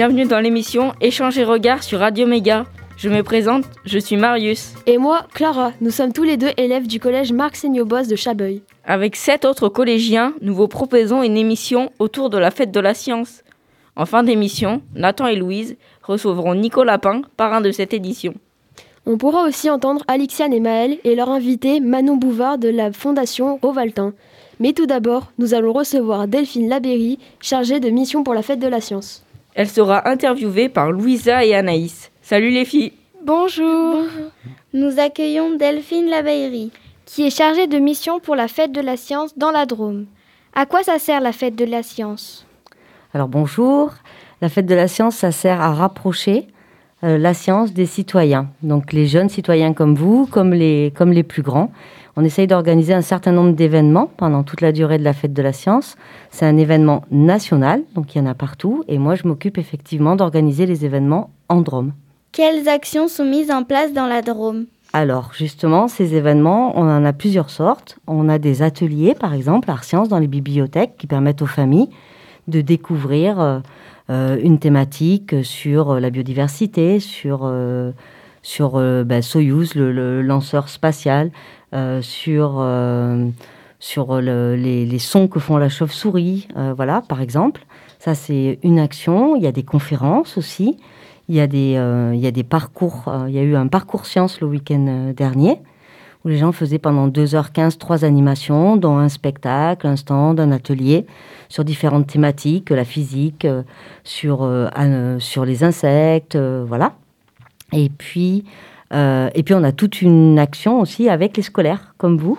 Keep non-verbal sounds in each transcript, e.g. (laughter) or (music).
Bienvenue dans l'émission Échange et regard sur Radio Méga. Je me présente, je suis Marius. Et moi, Clara. Nous sommes tous les deux élèves du collège Marc Seignobos de Chabeuil. Avec sept autres collégiens, nous vous proposons une émission autour de la fête de la science. En fin d'émission, Nathan et Louise recevront Nicolas Lapin, parrain de cette édition. On pourra aussi entendre Alixiane et Maël et leur invité Manon Bouvard de la Fondation Rovaltin. Mais tout d'abord, nous allons recevoir Delphine Labéry, chargée de mission pour la fête de la science. Elle sera interviewée par Louisa et Anaïs. Salut les filles. Bonjour, Nous accueillons Delphine Labéry, qui est chargée de mission pour la fête de la science dans la Drôme. À quoi ça sert la fête de la science? Alors bonjour, la fête de la science, ça sert à rapprocher euh, la science des citoyens. Donc les jeunes citoyens comme vous, comme les, comme les plus grands. On essaye d'organiser un certain nombre d'événements pendant toute la durée de la fête de la science. C'est un événement national, donc il y en a partout. Et moi, je m'occupe effectivement d'organiser les événements en Drôme. Quelles actions sont mises en place dans la Drôme? Alors justement, ces événements, on en a plusieurs sortes. On a des ateliers, par exemple, art sciences dans les bibliothèques qui permettent aux familles de découvrir euh, une thématique sur la biodiversité, sur, euh, sur bah, Soyuz, le, lanceur spatial, sur, sur les, les, sons que font la chauve-souris, voilà, par exemple. Ça, c'est une action. Il y a des conférences aussi. Il y a des, il y a des parcours. il y a eu un parcours science le week-end dernier où les gens faisaient pendant 2h15 trois animations, dont un spectacle, un stand, un atelier, sur différentes thématiques, la physique, euh, sur, euh, euh, sur les insectes, voilà. Et puis, on a toute une action aussi avec les scolaires, comme vous,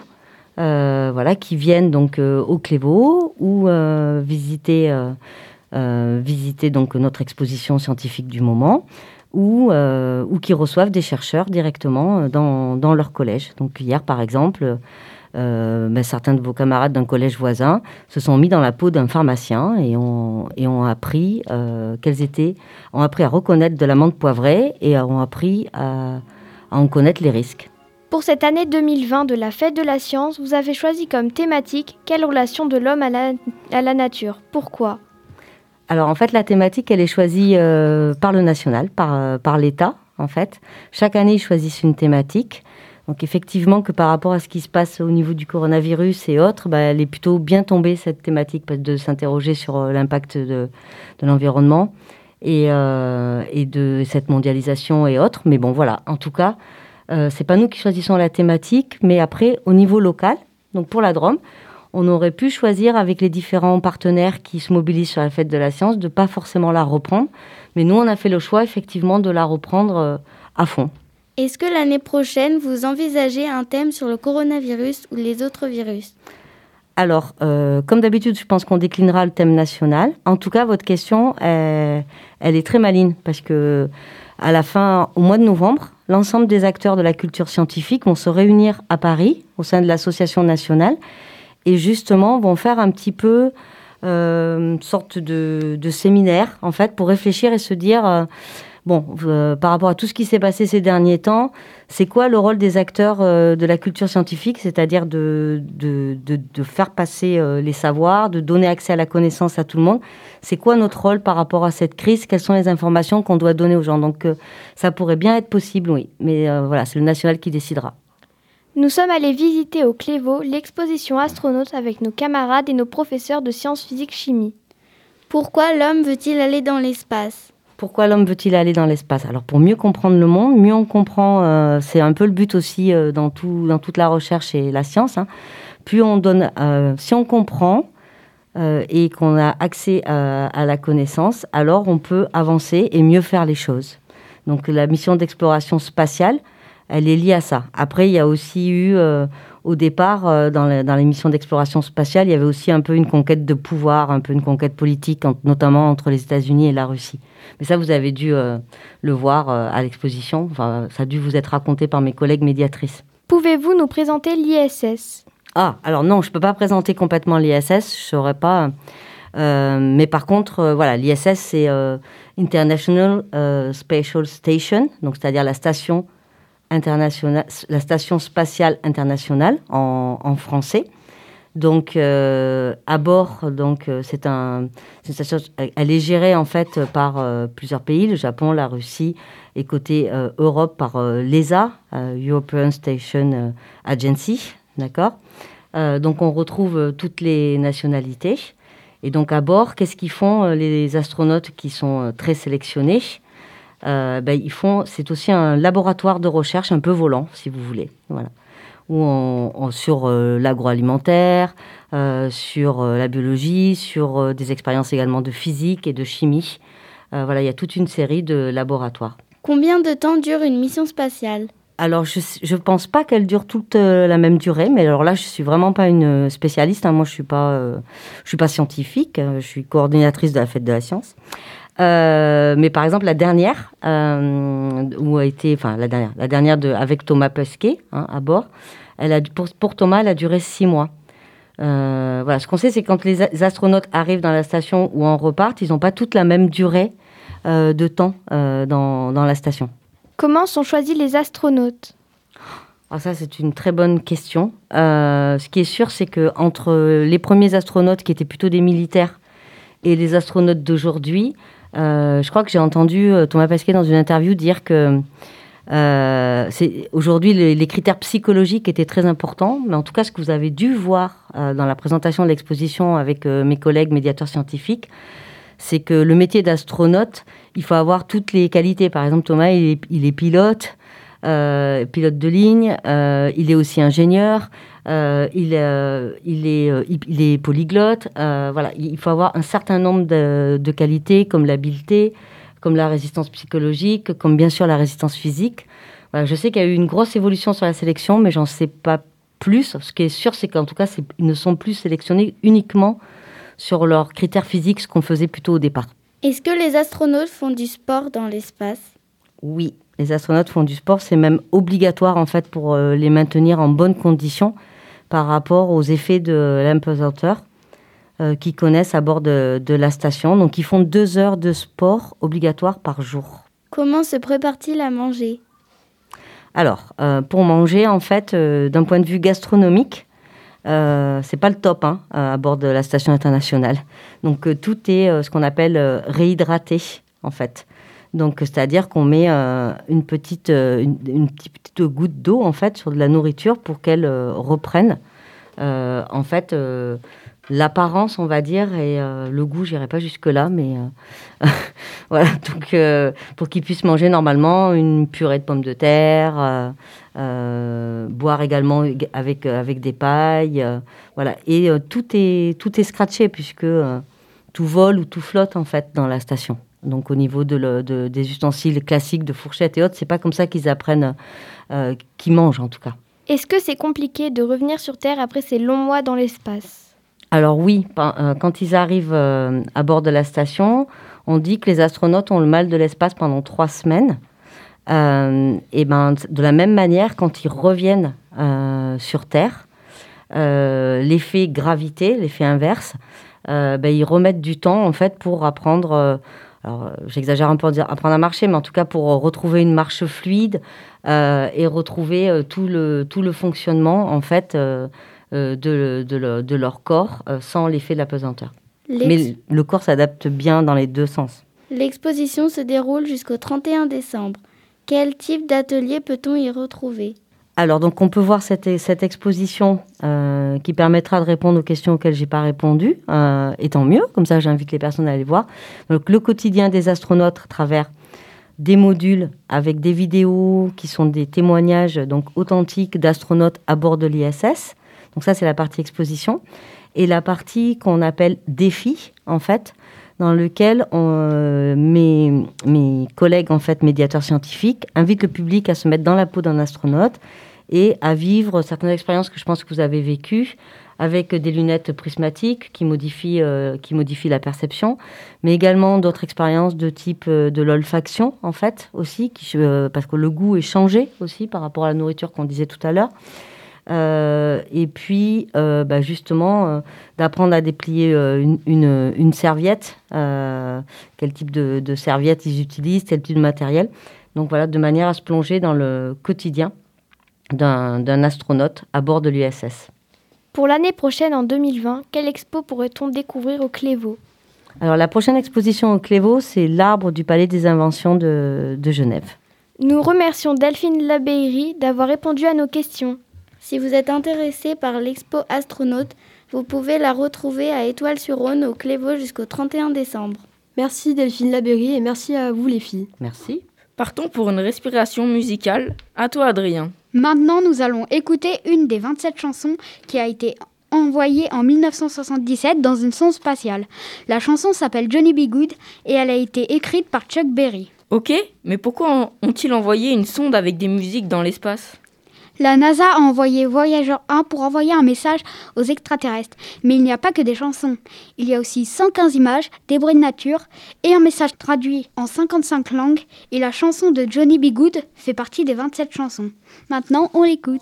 voilà, qui viennent donc au Clévaux ou visiter, notre exposition scientifique du moment ou, euh, ou qui reçoivent des chercheurs directement euh, dans, dans leur collège. Donc hier, par exemple, euh, ben, certains de vos camarades d'un collège voisin se sont mis dans la peau d'un pharmacien et ont, et ont appris euh, étaient, ont appris à reconnaître de l'amande poivrée et ont appris à, à en connaître les risques. Pour cette année 2020 de la fête de la science, vous avez choisi comme thématique quelle relation de l'homme à la, à la nature? Pourquoi? Alors en fait, la thématique, elle est choisie euh, par le national, par, euh, par l'État, en fait. Chaque année, ils choisissent une thématique. Donc effectivement, que par rapport à ce qui se passe au niveau du coronavirus et autres, bah, elle est plutôt bien tombée, cette thématique, de s'interroger sur euh, l'impact de, l'environnement et, et, de cette mondialisation et autres. Mais bon, voilà, en tout cas, c'est pas nous qui choisissons la thématique, mais après, au niveau local, donc pour la Drôme, on aurait pu choisir avec les différents partenaires qui se mobilisent sur la fête de la science de pas forcément la reprendre. Mais nous, on a fait le choix effectivement de la reprendre euh, à fond. Est-ce que l'année prochaine, vous envisagez un thème sur le coronavirus ou les autres virus? Alors, euh, comme d'habitude, je pense qu'on déclinera le thème national. En tout cas, votre question, elle, elle est très maligne parce que à la fin, au mois de novembre, l'ensemble des acteurs de la culture scientifique vont se réunir à Paris au sein de l'association nationale et justement vont faire un petit peu euh, une sorte de, séminaire en fait pour réfléchir et se dire euh, bon euh, par rapport à tout ce qui s'est passé ces derniers temps c'est quoi le rôle des acteurs de la culture scientifique c'est-à-dire de, de, de, faire passer les savoirs de donner accès à la connaissance à tout le monde? C'est quoi notre rôle par rapport à cette crise? Quelles sont les informations qu'on doit donner aux gens? Donc ça pourrait bien être possible oui. Mais voilà c'est le national qui décidera nous sommes allés visiter au Clévaux l'exposition astronaute avec nos camarades et nos professeurs de sciences physiques chimie. Pourquoi l'homme veut-il aller dans l'espace? Pourquoi l'homme veut-il aller dans l'espace? Alors pour mieux comprendre le monde, mieux on comprend, euh, c'est un peu le but aussi euh, dans, tout, dans toute la recherche et la science. Hein. Plus on donne, euh, si on comprend et qu'on a accès à la connaissance, alors on peut avancer et mieux faire les choses. Donc la mission d'exploration spatiale, elle est liée à ça. Après, il y a aussi eu, euh, au départ, euh, dans, les missions d'exploration spatiale, il y avait aussi un peu une conquête de pouvoir, un peu une conquête politique, notamment entre les États-Unis et la Russie. Mais ça, vous avez dû euh, le voir à l'exposition. Enfin, ça a dû vous être raconté par mes collègues médiatrices. Pouvez-vous nous présenter l'ISS Ah, alors non, je ne peux pas présenter complètement l'ISS, je ne saurais pas. mais par contre, voilà, l'ISS, c'est International Spatial Station, donc c'est-à-dire la station internationale, la Station spatiale internationale en, français. Donc, à bord, donc c'est un, station, elle est gérée en fait par plusieurs pays, le Japon, la Russie, et côté Europe par l'ESA, European Station Agency, d'accord. donc, on retrouve toutes les nationalités. Et donc, à bord, qu'est-ce qu'ils font les astronautes qui sont très sélectionnés? Euh, ben, ils font, c'est aussi un laboratoire de recherche un peu volant, si vous voulez. Voilà. Où on, sur euh, l'agroalimentaire, euh, sur la biologie, sur des expériences également de physique et de chimie. voilà, il y a toute une série de laboratoires. Combien de temps dure une mission spatiale? Alors, je ne pense pas qu'elle dure toute la même durée, mais alors là, je suis vraiment pas une spécialiste. Hein. Moi, je suis pas, je suis pas scientifique. Je suis coordinatrice de la fête de la science. Euh, mais par exemple, la dernière, euh, où a été, enfin la dernière, la dernière de, avec Thomas Pesquet hein, à bord, elle a, pour, pour, Thomas, elle a duré six mois. Euh, voilà, ce qu'on sait, c'est quand les astronautes arrivent dans la station ou en repartent, ils n'ont pas toute la même durée de temps dans, dans, la station. Comment sont choisis les astronautes? Ah, ça, c'est une très bonne question. ce qui est sûr, c'est que entre les premiers astronautes qui étaient plutôt des militaires et les astronautes d'aujourd'hui, je crois que j'ai entendu euh, Thomas Pesquet dans une interview dire que euh, aujourd'hui les, critères psychologiques étaient très importants, mais en tout cas ce que vous avez dû voir dans la présentation de l'exposition avec mes collègues médiateurs scientifiques, c'est que le métier d'astronaute, il faut avoir toutes les qualités. Par exemple, Thomas, il est, pilote, pilote de ligne, il est aussi ingénieur, euh, il, euh, il, est, euh, il, est polyglotte. voilà, il faut avoir un certain nombre de, qualités comme l'habileté, comme la résistance psychologique, comme bien sûr la résistance physique. je sais qu'il y a eu une grosse évolution sur la sélection, mais j'en sais pas plus. Ce qui est sûr, c'est qu'en tout cas, ils ne sont plus sélectionnés uniquement sur leurs critères physiques, ce qu'on faisait plutôt au départ. Est-ce que les astronautes font du sport dans l'espace? Oui, les astronautes font du sport. C'est même obligatoire en fait pour les maintenir en bonne condition par rapport aux effets de l'impesanteur euh, qu'ils connaissent à bord de, la station. Donc, ils font deux heures de sport obligatoire par jour. Comment se prépare-t-il à manger? Alors, euh, pour manger, en fait, euh, d'un point de vue gastronomique, c'est pas le top hein, à bord de la station internationale. Donc, tout est ce qu'on appelle réhydraté, en fait. Donc, c'est-à-dire qu'on met une, petite, une, petite goutte d'eau en fait sur de la nourriture pour qu'elle reprenne. Euh, en fait, euh, l'apparence, on va dire, et euh, le goût, j'irai pas jusque-là, mais (laughs) voilà, donc pour qu'ils puissent manger normalement une purée de pommes de terre, boire également avec, avec des pailles, voilà, et tout, est, tout est scratché puisque tout vole ou tout flotte en fait dans la station. Donc au niveau de, des ustensiles classiques de fourchettes et autres, c'est pas comme ça qu'ils apprennent, qu'ils mangent en tout cas. Est-ce que c'est compliqué de revenir sur Terre après ces longs mois dans l'espace? Alors oui, euh, quand ils arrivent euh, à bord de la station, on dit que les astronautes ont le mal de l'espace pendant trois semaines. Euh, et ben, de la même manière, quand ils reviennent sur Terre, l'effet gravité, l'effet inverse, ben, ils remettent du temps en fait pour apprendre alors euh, j'exagère un peu en dire apprendre à marcher, mais en tout cas pour retrouver une marche fluide euh, et retrouver euh, tout, le, tout le fonctionnement en fait de, de, leur corps sans l'effet de la pesanteur. Mais le corps s'adapte bien dans les deux sens. L'exposition se déroule jusqu'au 31 décembre. Quel type d'atelier peut-on y retrouver? Alors, donc, on peut voir cette, exposition euh, qui permettra de répondre aux questions auxquelles j'ai pas répondu, euh, et tant mieux. Comme ça, j'invite les personnes à aller voir. Donc, le quotidien des astronautes à travers des modules avec des vidéos qui sont des témoignages donc authentiques d'astronautes à bord de l'ISS. Donc ça, c'est la partie exposition. Et la partie qu'on appelle défi, en fait, dans lequel euh, mes, mes, collègues, en fait, médiateurs scientifiques, invitent le public à se mettre dans la peau d'un astronaute et à vivre certaines expériences que je pense que vous avez vécues avec des lunettes prismatiques qui modifient, euh, qui modifient la perception, mais également d'autres expériences de type euh, de l'olfaction, en fait, aussi, parce que le goût est changé aussi par rapport à la nourriture qu'on disait tout à l'heure. Et puis, bah, justement, d'apprendre à déplier une, une, une, serviette, quel type de, de serviette ils utilisent, quel type de matériel. Donc voilà, de manière à se plonger dans le quotidien d'un astronaute à bord de l'USS. Pour l'année prochaine, en 2020, quelle expo pourrait-on découvrir au Clévaux? Alors la prochaine exposition au Clévaux, c'est l'arbre du Palais des Inventions de, de Genève. Nous remercions Delphine Labeyrie d'avoir répondu à nos questions. Si vous êtes intéressé par l'expo astronaute, vous pouvez la retrouver à Étoile-sur-Rhône au Clévaux jusqu'au 31 décembre. Merci Delphine Labéry et merci à vous les filles. Merci. Partons pour une respiration musicale. À toi, Adrien. Maintenant, nous allons écouter une des 27 chansons qui a été envoyée en 1977 dans une sonde spatiale. La chanson s'appelle Johnny B. Good et elle a été écrite par Chuck Berry. Ok, mais pourquoi ont-ils envoyé une sonde avec des musiques dans l'espace? La NASA a envoyé Voyager 1 pour envoyer un message aux extraterrestres. Mais il n'y a pas que des chansons. Il y a aussi 115 images, des bruits de nature et un message traduit en 55 langues. Et la chanson de Johnny B. Good fait partie des 27 chansons. Maintenant, on l'écoute.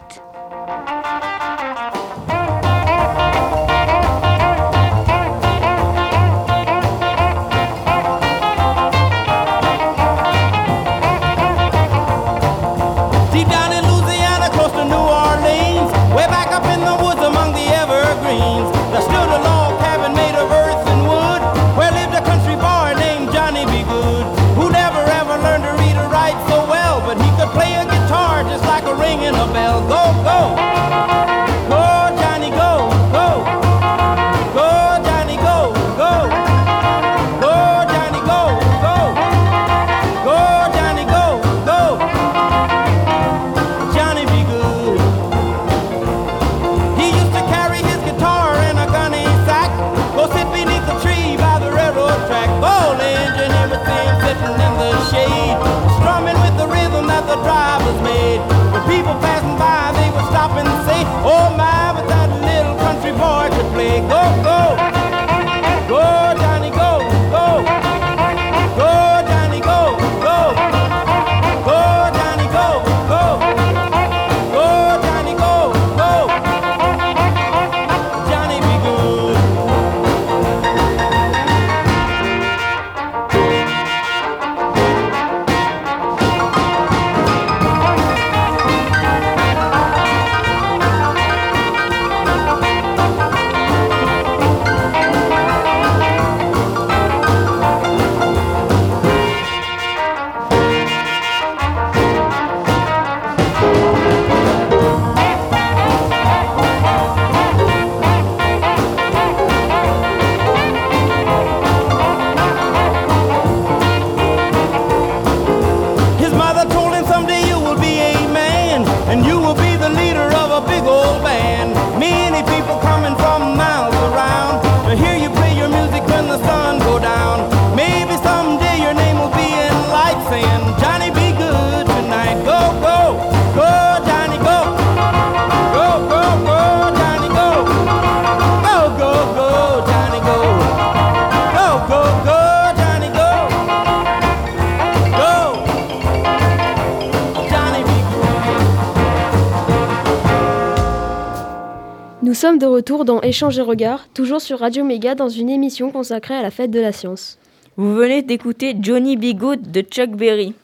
Retour dans Échange et Regard, toujours sur Radio Méga dans une émission consacrée à la fête de la science. Vous venez d'écouter Johnny B. Good de Chuck Berry.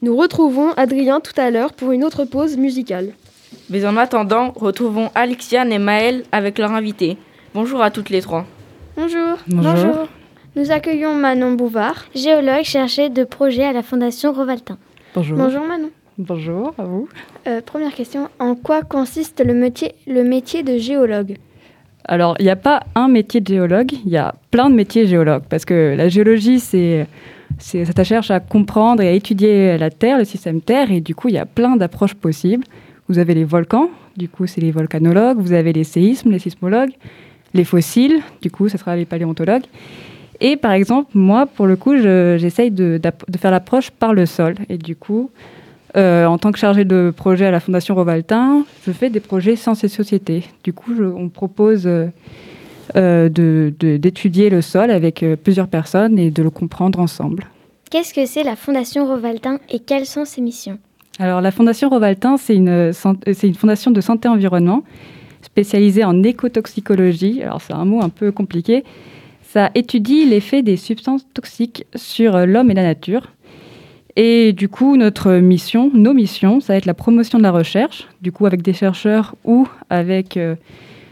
Nous retrouvons Adrien tout à l'heure pour une autre pause musicale. Mais en attendant, retrouvons Alexiane et Maëlle avec leur invité. Bonjour à toutes les trois. Bonjour. Bonjour. Nous accueillons Manon Bouvard, géologue chargée de projet à la Fondation Rovaltin. Bonjour. Bonjour Manon. Bonjour à vous. Euh, première question, en quoi consiste le métier, le métier de géologue? Alors, il n'y a pas un métier de géologue, il y a plein de métiers géologues. Parce que la géologie, c'est, ça cherche à comprendre et à étudier la Terre, le système Terre. Et du coup, il y a plein d'approches possibles. Vous avez les volcans, du coup, c'est les volcanologues. Vous avez les séismes, les sismologues. Les fossiles, du coup, ce sera les paléontologues. Et par exemple, moi, pour le coup, je- j'essaye de faire l'approche par le sol. Et du coup, euh, en tant que chargée de projet à la Fondation Rovaltin, je fais des projets sciences et société. Du coup, je- on propose euh, euh, d'étudier le sol avec plusieurs personnes et de le comprendre ensemble. Qu'est-ce que c'est la Fondation Rovaltin et quelles sont ses missions? Alors, la Fondation Rovaltin, c'est une, une fondation de santé-environnement spécialisée en écotoxicologie. Alors, c'est un mot un peu compliqué. Ça étudie l'effet des substances toxiques sur l'homme et la nature. Et du coup, notre mission, nos missions, ça va être la promotion de la recherche, du coup avec des chercheurs ou avec euh,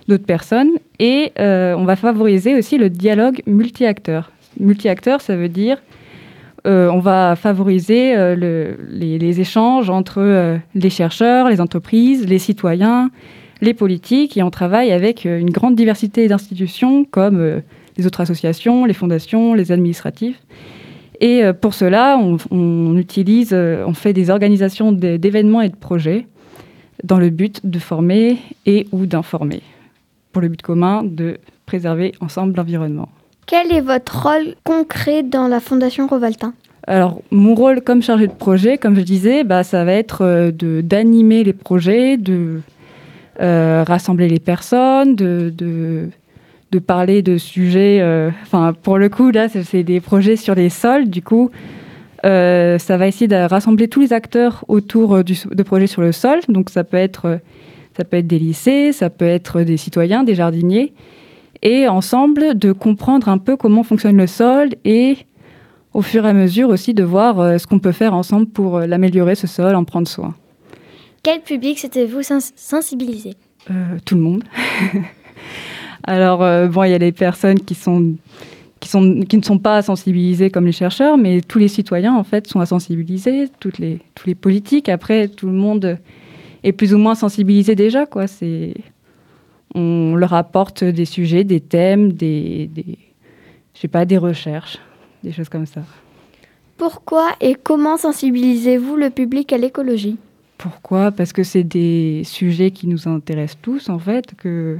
d'autres personnes. Et euh, on va favoriser aussi le dialogue multi-acteurs. Multi-acteurs, ça veut dire euh, on va favoriser euh, le- les, échanges entre les chercheurs, les entreprises, les citoyens, les politiques, et on travaille avec une grande diversité d'institutions comme les autres associations, les fondations, les administratifs. Et euh, pour cela, on, on utilise, euh, on fait des organisations d'é- d'événements et de projets dans le but de former et ou d'informer, pour le but commun de préserver ensemble l'environnement. Quel est votre rôle concret dans la Fondation Rovaltin? Alors, mon rôle comme chargé de projet, comme je disais, bah, ça va être euh, d'animer les projets, de euh, rassembler les personnes, de, de, de parler de sujets. euh, Enfin, pour le coup, là, c'est- des projets sur les sols. Du coup, euh, ça va essayer de rassembler tous les acteurs autour euh, du, de projets sur le sol. Donc, ça peut être, ça peut être des lycées, ça peut être des citoyens, des jardiniers. Et ensemble, de comprendre un peu comment fonctionne le sol et au fur et à mesure aussi de voir ce qu'on peut faire ensemble pour l'améliorer, ce sol, en prendre soin. Quel public s'était-vous sens- sensibilisé? Euh, tout le monde. (laughs) Alors, euh, bon, il y a les personnes qui, ne sont pas sensibilisées comme les chercheurs, mais tous les citoyens, en fait, sont à sensibiliser, tous les politiques. Après, tout le monde est plus ou moins sensibilisé déjà. On leur apporte des sujets, des thèmes, des, pas, des recherches, des choses comme ça. Pourquoi et comment sensibilisez-vous le public à l'écologie? Pourquoi? Parce que c'est des sujets qui nous intéressent tous, en fait, que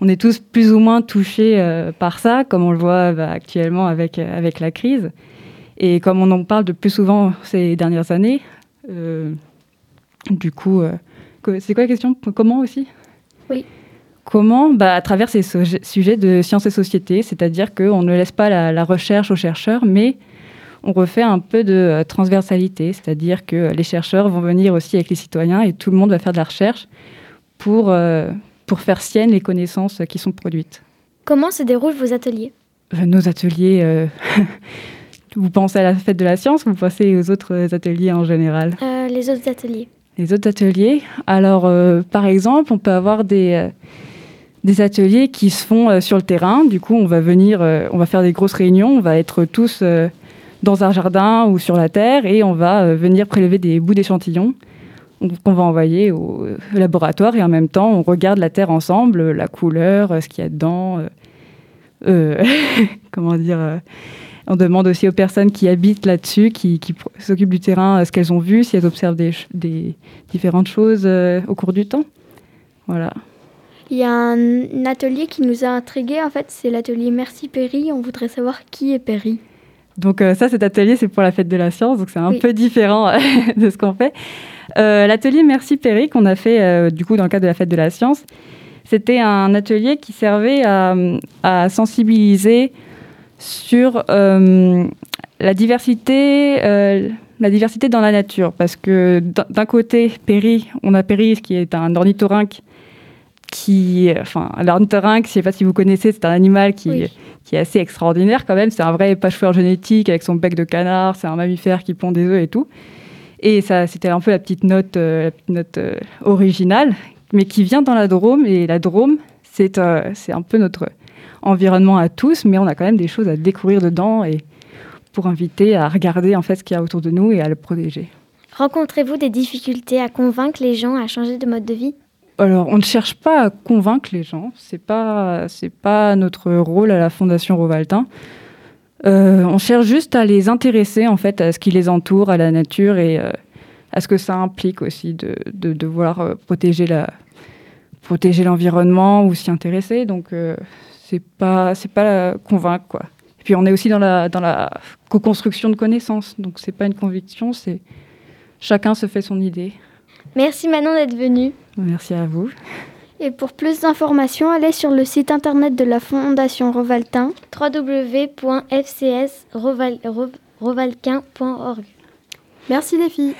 on est tous plus ou moins touchés euh, par ça, comme on le voit bah, actuellement avec, euh, avec la crise. Et comme on en parle de plus souvent ces dernières années, euh, du coup, euh, c'est quoi la question? Comment aussi? Oui. Comment? Bah, À travers ces suje- sujets de sciences et société, c'est-à-dire qu'on ne laisse pas la, la recherche aux chercheurs, mais on refait un peu de euh, transversalité, c'est-à-dire que les chercheurs vont venir aussi avec les citoyens et tout le monde va faire de la recherche pour, euh, pour faire sienne les connaissances qui sont produites. Comment se déroulent vos ateliers? Euh, Nos ateliers, euh, (laughs) vous pensez à la fête de la science, vous pensez aux autres ateliers en général? Euh, Les autres ateliers Les autres ateliers, alors euh, par exemple, on peut avoir des, euh, des ateliers qui se font euh, sur le terrain. Du coup, on va venir, euh, on va faire des grosses réunions, on va être tous euh, dans un jardin ou sur la terre et on va euh, venir prélever des bouts d'échantillons qu'on va envoyer au euh, laboratoire et en même temps, on regarde la terre ensemble, euh, la couleur, ce qu'il y a dedans. (laughs) comment dire on demande aussi aux personnes qui habitent là-dessus, qui, s'occupent du terrain, ce qu'elles ont vu, si elles observent des, différentes choses au cours du temps. Voilà. Il y a un atelier qui nous a intrigués, en fait, c'est l'atelier Merci Perry. On voudrait savoir qui est Perry. Donc euh, ça, cet atelier, c'est pour la fête de la science, donc c'est un Oui. peu différent (laughs) de ce qu'on fait. Euh, L'atelier Merci Perry qu'on a fait euh, du coup dans le cadre de la fête de la science, c'était un atelier qui servait à, à sensibiliser sur la diversité, la diversité dans la nature, parce que d'un- d'un côté, Perry, on a Perry qui est un ornithorynque qui, enfin, l'ornithorynque, je ne sais pas si vous connaissez, c'est un animal qui, Oui. Qui est assez extraordinaire quand même. C'est un vrai pâcheur génétique avec son bec de canard. C'est un mammifère qui pond des œufs et tout. Et ça, c'était un peu la petite note, euh, euh, originale, mais qui vient dans la Drôme. Et la Drôme, c'est euh, c'est un peu notre environnement à tous, mais on a quand même des choses à découvrir dedans et pour inviter à regarder en fait ce qu'il y a autour de nous et à le protéger. Rencontrez-vous des difficultés à convaincre les gens à changer de mode de vie? Alors, on ne cherche pas à convaincre les gens. C'est pas, c'est pas notre rôle à la Fondation Rovaltin. Euh, on cherche juste à les intéresser en fait à ce qui les entoure, à la nature et euh, à ce que ça implique aussi de, de devoir euh, protéger la, protéger l'environnement ou s'y intéresser. Donc, c'est pas, c'est pas convaincre quoi. Et puis, on est aussi dans la, dans la co-construction de connaissances. Donc, c'est pas une conviction, c'est chacun se fait son idée. Merci Manon d'être venue. Merci à vous. Et pour plus d'informations, allez sur le site internet de la Fondation Rovaltin, www.fcsrovalquin.org. Merci les filles.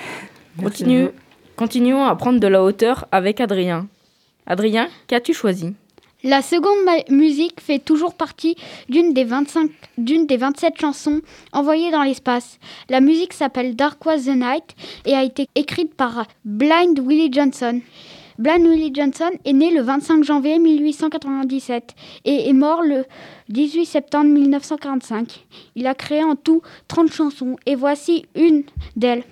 Merci Continue, continuons à prendre de la hauteur avec Adrien. Adrien, qu'as-tu choisi? La seconde musique fait toujours partie d'une des, 25 d'une des 27 chansons envoyées dans l'espace. La musique s'appelle Dark Was the Night et a été écrite par Blind Willie Johnson. Brian Willie Johnson est né le 25 janvier 1897 et est mort le 18 septembre 1945. Il a créé en tout 30 chansons et voici une d'elles.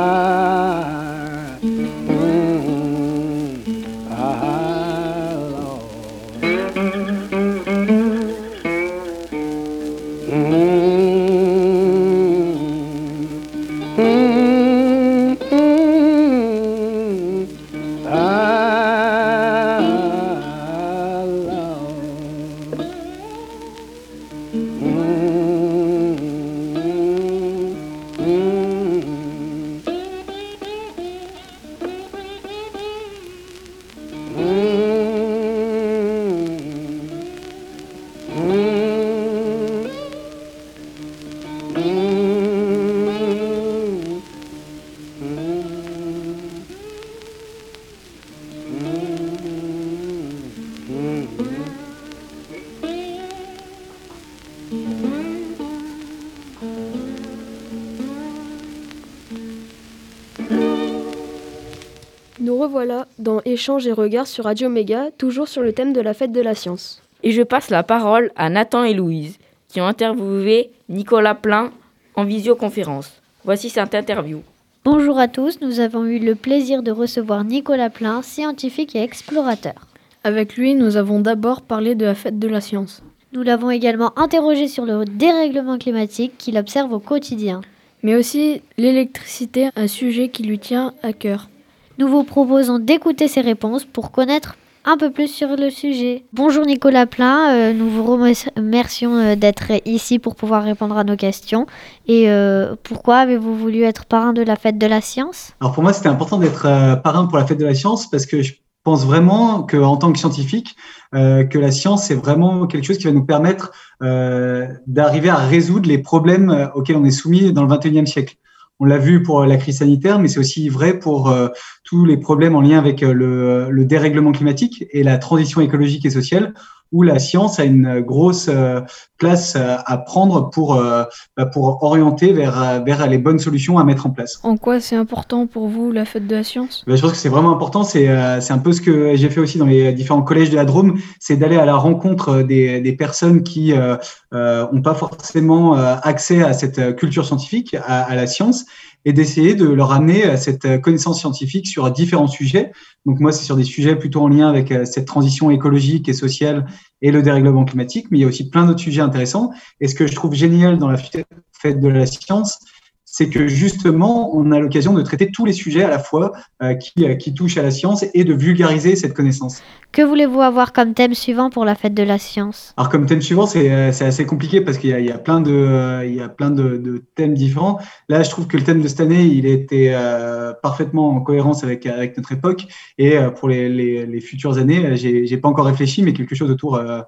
Nous revoilà dans Échange et Regards sur Radio Méga, toujours sur le thème de la fête de la science. Et je passe la parole à Nathan et Louise, qui ont interviewé Nicolas Plein en visioconférence. Voici cette interview. Bonjour à tous, nous avons eu le plaisir de recevoir Nicolas Plein, scientifique et explorateur. Avec lui, nous avons d'abord parlé de la fête de la science. Nous l'avons également interrogé sur le dérèglement climatique qu'il observe au quotidien. Mais aussi l'électricité, un sujet qui lui tient à cœur. Nous vous proposons d'écouter ses réponses pour connaître un peu plus sur le sujet. Bonjour Nicolas Plein, euh, nous vous remercions euh, d'être ici pour pouvoir répondre à nos questions. Et euh, pourquoi avez-vous voulu être parrain de la fête de la science? Alors pour moi, c'était important d'être euh, parrain pour la fête de la science parce que je pense vraiment qu'en tant que scientifique, que la science c'est vraiment quelque chose qui va nous permettre d'arriver à résoudre les problèmes auxquels on est soumis dans le 21e siècle. On l'a vu pour la crise sanitaire, mais c'est aussi vrai pour tous les problèmes en lien avec euh, le, le, dérèglement climatique et la transition écologique et sociale, où la science a une grosse euh, place à prendre pour, bah, pour orienter vers, vers les bonnes solutions à mettre en place. En quoi c'est important pour vous la fête de la science? Bah, Je pense que c'est vraiment important. C'est c'est un peu ce que j'ai fait aussi dans les différents collèges de la Drôme, c'est d'aller à la rencontre des, des personnes qui n'ont pas forcément accès à cette culture scientifique, à, à la science et d'essayer de leur amener cette euh, connaissance scientifique sur différents sujets. Donc moi, c'est sur des sujets plutôt en lien avec euh, cette transition écologique et sociale et le dérèglement climatique, mais il y a aussi plein d'autres sujets intéressants. Et ce que je trouve génial dans la fête de la science, c'est que justement, on a l'occasion de traiter tous les sujets à la fois euh, qui, euh, qui, touchent à la science et de vulgariser cette connaissance. Que voulez-vous avoir comme thème suivant pour la fête de la science? Alors comme thème suivant, c'est euh, assez compliqué parce qu'il y, y, a plein, de, il y a plein de, de, thèmes différents. Là, je trouve que le thème de cette année, il était euh, parfaitement en cohérence avec, avec notre époque. Et pour les, les, les futures années, j'ai pas encore réfléchi, mais quelque chose autour euh,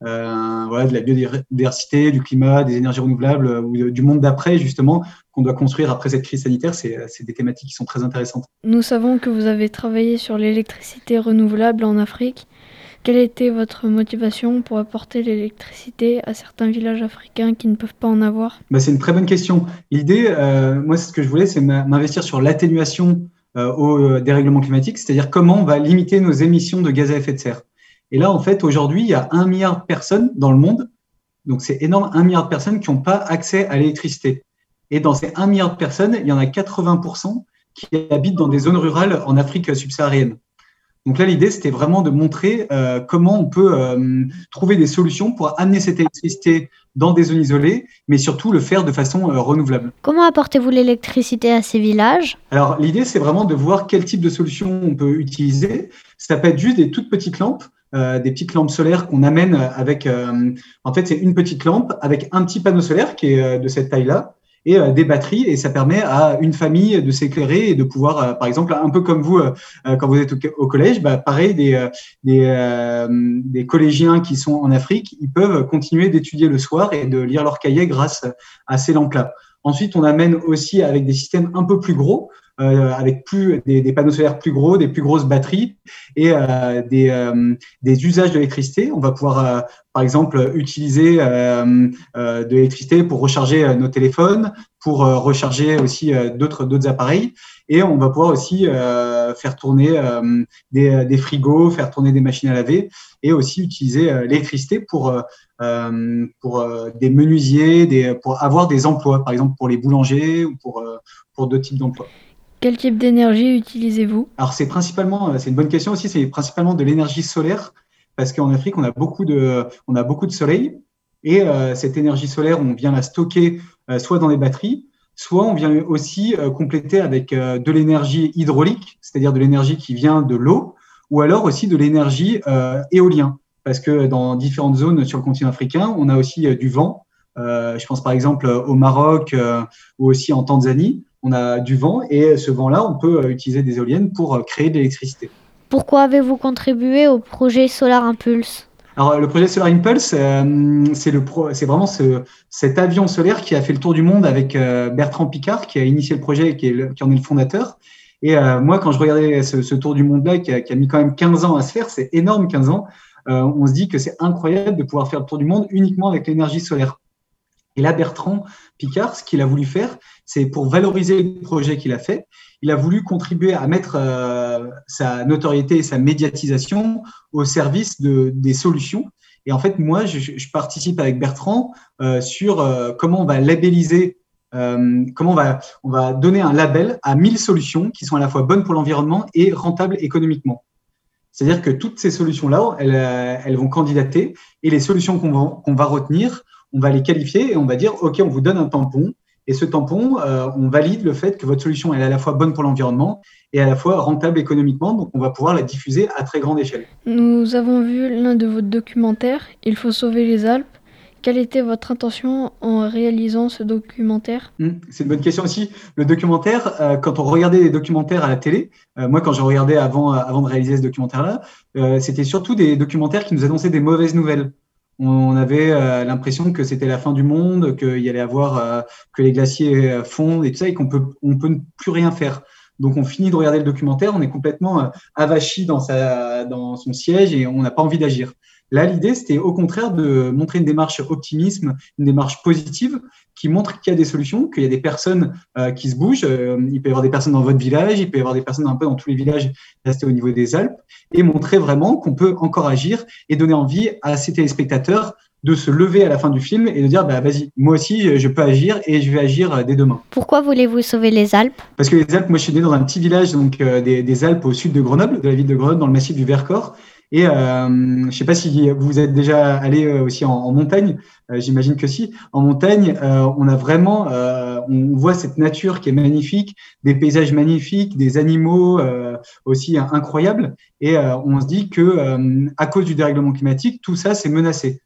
voilà, de la biodiversité, du climat, des énergies renouvelables ou du monde d'après, justement, qu'on doit construire après cette crise sanitaire. C'est des thématiques qui sont très intéressantes. Nous savons que vous avez travaillé sur l'électricité renouvelable en Afrique. Quelle était votre motivation pour apporter l'électricité à certains villages africains qui ne peuvent pas en avoir? Bah, C'est une très bonne question. L'idée, euh, moi, ce que je voulais, c'est m'investir sur l'atténuation euh, au dérèglement climatique, c'est-à-dire comment on va limiter nos émissions de gaz à effet de serre. Et là, en fait, aujourd'hui, il y a un milliard de personnes dans le monde, donc c'est énorme, un milliard de personnes qui n'ont pas accès à l'électricité. Et dans ces un milliard de personnes, il y en a 80% qui habitent dans des zones rurales en Afrique subsaharienne. Donc là, l'idée, c'était vraiment de montrer euh, comment on peut euh, trouver des solutions pour amener cette électricité dans des zones isolées, mais surtout le faire de façon euh, renouvelable. Comment apportez-vous l'électricité à ces villages? Alors l'idée, c'est vraiment de voir quel type de solution on peut utiliser. Ça peut être juste des toutes petites lampes euh, des petites lampes solaires qu'on amène avec. Euh, en fait, c'est une petite lampe avec un petit panneau solaire qui est euh, de cette taille-là et des batteries et ça permet à une famille de s'éclairer et de pouvoir, par exemple, un peu comme vous quand vous êtes au, collège, bah, pareil, des, des, des, collégiens qui sont en Afrique, ils peuvent continuer d'étudier le soir et de lire leur cahier grâce à ces lampes-là. Ensuite, on amène aussi avec des systèmes un peu plus gros. Euh, avec plus des, des, panneaux solaires plus gros, des plus grosses batteries et euh, des, euh, des, usages d'électricité. On va pouvoir, par exemple, utiliser de l'électricité pour recharger nos téléphones, pour recharger aussi d'autres d'autres appareils, et on va pouvoir aussi faire tourner des, des, frigos, faire tourner des machines à laver, et aussi utiliser l'électricité pour pour des menuisiers, des, pour avoir des emplois, par exemple pour les boulangers ou pour pour d'autres types d'emplois. Quel type d'énergie utilisez-vous? Alors c'est principalement, euh, c'est une bonne question aussi, c'est principalement de l'énergie solaire parce qu'en Afrique on a beaucoup de, on a beaucoup de soleil et euh, cette énergie solaire on vient la stocker euh, soit dans des batteries, soit on vient aussi compléter avec de l'énergie hydraulique, c'est-à-dire de l'énergie qui vient de l'eau, ou alors aussi de l'énergie éolien parce que dans différentes zones sur le continent africain on a aussi du vent. je pense par exemple au Maroc ou aussi en Tanzanie on a du vent et ce vent-là, on peut euh, utiliser des éoliennes pour euh, créer de l'électricité. Pourquoi avez-vous contribué au projet Solar Impulse? Alors, le projet Solar Impulse, euh, c'est le vraiment ce, cet avion solaire qui a fait le tour du monde avec Bertrand Picard, qui a initié le projet et qui, est qui en est le fondateur. Et moi, quand je regardais ce, tour du monde-là, qui, qui, a mis quand même 15 ans à se faire, c'est énorme 15 ans, on se dit que c'est incroyable de pouvoir faire le tour du monde uniquement avec l'énergie solaire. Et là, Bertrand Picard, ce qu'il a voulu faire, c'est pour valoriser le projet qu'il a fait, il a voulu contribuer à mettre euh, sa notoriété et sa médiatisation au service de, des solutions. Et en fait, moi, je, participe avec Bertrand euh, sur euh, comment on va labelliser, comment on va, on va donner un label à 1000 solutions qui sont à la fois bonnes pour l'environnement et rentables économiquement. C'est-à-dire que toutes ces solutions-là, elles, elles, vont candidater et les solutions qu'on va, va retenir, on va les qualifier et on va dire, OK, on vous donne un tampon. Et ce tampon, euh, on valide le fait que votre solution est à la fois bonne pour l'environnement et à la fois rentable économiquement. Donc, on va pouvoir la diffuser à très grande échelle. Nous avons vu l'un de vos documentaires, Il faut sauver les Alpes. Quelle était votre intention en réalisant ce documentaire? Mmh, C'est une bonne question aussi. Le documentaire, euh, quand on regardait les documentaires à la télé, euh, moi quand je regardais avant, avant de réaliser ce documentaire-là, euh, c'était surtout des documentaires qui nous annonçaient des mauvaises nouvelles on avait euh, l'impression que c'était la fin du monde, qu'il y allait avoir euh, que les glaciers euh, fondent et tout ça, et qu'on peut on peut plus rien faire. Donc on finit de regarder le documentaire, on est complètement avachi dans sa dans son siège et on n'a pas envie d'agir. Là, l'idée, c'était au contraire de montrer une démarche optimisme, une démarche positive qui montre qu'il y a des solutions, qu'il y a des personnes euh, qui se bougent. Euh, il peut y avoir des personnes dans votre village, il peut y avoir des personnes un peu dans tous les villages restés au niveau des Alpes, et montrer vraiment qu'on peut encore agir et donner envie à ces téléspectateurs de se lever à la fin du film et de dire bah, vas-y, moi aussi, je peux agir et je vais agir dès demain. Pourquoi voulez-vous sauver les Alpes? Parce que les Alpes, moi je suis né dans un petit village donc, euh, des, des, Alpes au sud de Grenoble, de la ville de Grenoble, dans le massif du Vercors. Et euh, je ne sais pas si vous êtes déjà allé euh, aussi en, en montagne, euh, j'imagine que si. En montagne, euh, on a vraiment, on voit cette nature qui est magnifique, des paysages magnifiques, des animaux aussi incroyables. Et on se dit que à cause du dérèglement climatique, tout ça c'est menacé.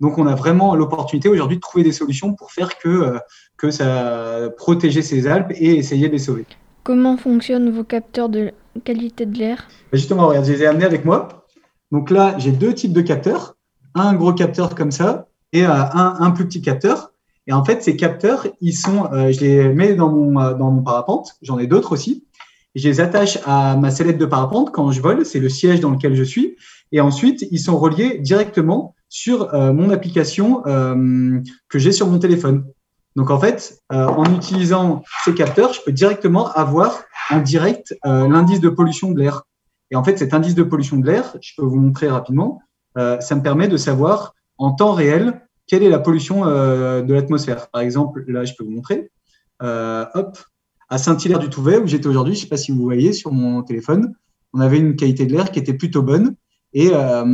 Donc on a vraiment l'opportunité aujourd'hui de trouver des solutions pour faire que, que ça protéger ces Alpes et essayer de les sauver. Comment fonctionnent vos capteurs de qualité de l'air? Justement, regarde, je les ai amenés avec moi. Donc là, j'ai deux types de capteurs. Un gros capteur comme ça et un, un, plus petit capteur. Et en fait, ces capteurs, ils sont, euh, je les mets dans mon, dans mon parapente. J'en ai d'autres aussi. Je les attache à ma sellette de parapente quand je vole. C'est le siège dans lequel je suis. Et ensuite, ils sont reliés directement sur euh, mon application euh, que j'ai sur mon téléphone. Donc en fait, euh, en utilisant ces capteurs, je peux directement avoir en direct l'indice de pollution de l'air. Et en fait, cet indice de pollution de l'air, je peux vous montrer rapidement, euh, ça me permet de savoir en temps réel quelle est la pollution euh, de l'atmosphère. Par exemple, là, je peux vous montrer. Euh, hop, à Saint-Hilaire du Touvet, où j'étais aujourd'hui, je ne sais pas si vous voyez sur mon téléphone, on avait une qualité de l'air qui était plutôt bonne. Et, euh,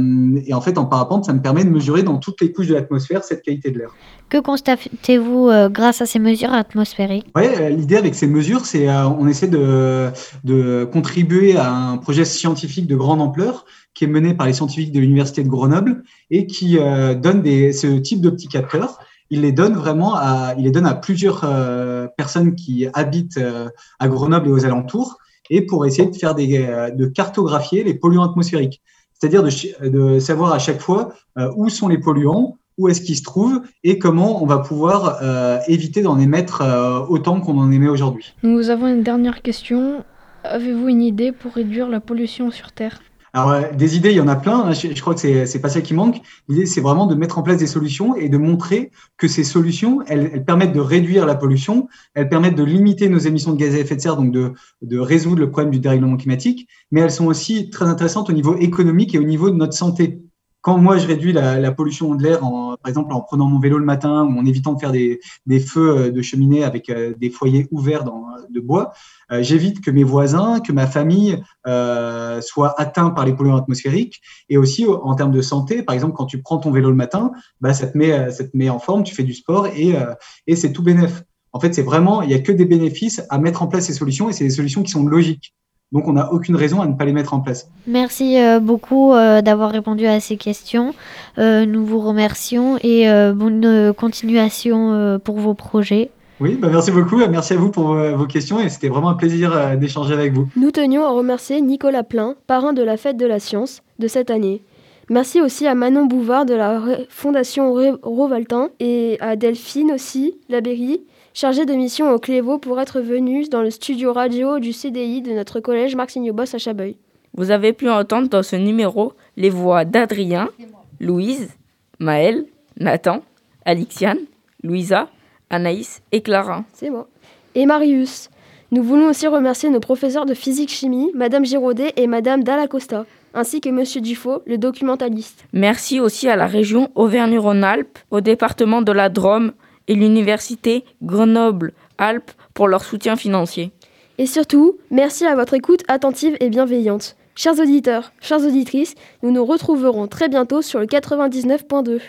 et, en fait, en parapente, ça me permet de mesurer dans toutes les couches de l'atmosphère cette qualité de l'air. Que constatez-vous euh, grâce à ces mesures atmosphériques? Ouais, l'idée avec ces mesures, c'est euh, on essaie de, de contribuer à un projet scientifique de grande ampleur qui est mené par les scientifiques de l'université de Grenoble et qui euh, donne des, ce type de petits capteurs. Il les donne vraiment à, il les donne à plusieurs euh, personnes qui habitent euh, à Grenoble et aux alentours et pour essayer de faire des, de cartographier les polluants atmosphériques c'est-à-dire de, savoir à chaque fois euh, où sont les polluants, où est-ce qu'ils se trouvent et comment on va pouvoir euh, éviter d'en émettre euh, autant qu'on en émet aujourd'hui. Nous avons une dernière question. Avez-vous une idée pour réduire la pollution sur Terre? Alors, des idées, il y en a plein. Hein. Je, crois que c'est c'est pas ça qui manque. L'idée, c'est vraiment de mettre en place des solutions et de montrer que ces solutions, elles, permettent de réduire la pollution, elles permettent de limiter nos émissions de gaz à effet de serre, donc de, de résoudre le problème du dérèglement climatique, mais elles sont aussi très intéressantes au niveau économique et au niveau de notre santé quand moi je réduis la, la pollution de l'air, par exemple en prenant mon vélo le matin ou en évitant de faire des, feux de cheminée avec euh, des foyers ouverts dans, de bois, euh, j'évite que mes voisins, que ma famille euh, soient atteints par les polluants atmosphériques. Et aussi en termes de santé, par exemple, quand tu prends ton vélo le matin, bah, ça, te met, en forme, tu fais du sport et, euh, et c'est tout bénéf. En fait, c'est vraiment, il n'y a que des bénéfices à mettre en place ces solutions et c'est des solutions qui sont logiques. Donc, on n'a aucune raison à ne pas les mettre en place. Merci euh, beaucoup euh, d'avoir répondu à ces questions. Euh, nous vous remercions et bonne continuation pour vos projets. Oui, bah merci beaucoup. Merci à vous pour vos questions et c'était vraiment un plaisir d'échanger avec vous. Nous tenions à remercier Nicolas Plein, parrain de la Fête de la Science de cette année. Merci aussi à Manon Bouvard de la Fondation Rovaltin et à Delphine aussi, Labéry, chargée de mission au Clévaux pour être venue dans le studio radio du CDI de notre collège Marc Boss à Chabeuil. Vous avez pu entendre dans ce numéro les voix d'Adrien, Louise, Maëlle, Nathan, Alixiane, Louisa, Anaïs et Clara. C'est moi. Et Marius. Nous voulons aussi remercier nos professeurs de physique-chimie, Madame Giraudet et Madame Dallacosta, ainsi que Monsieur Dufaux, le documentaliste. Merci aussi à la région Auvergne-Rhône-Alpes, au département de la Drôme, et l'université Grenoble-Alpes pour leur soutien financier. Et surtout, merci à votre écoute attentive et bienveillante. Chers auditeurs, chères auditrices, nous nous retrouverons très bientôt sur le 99.2.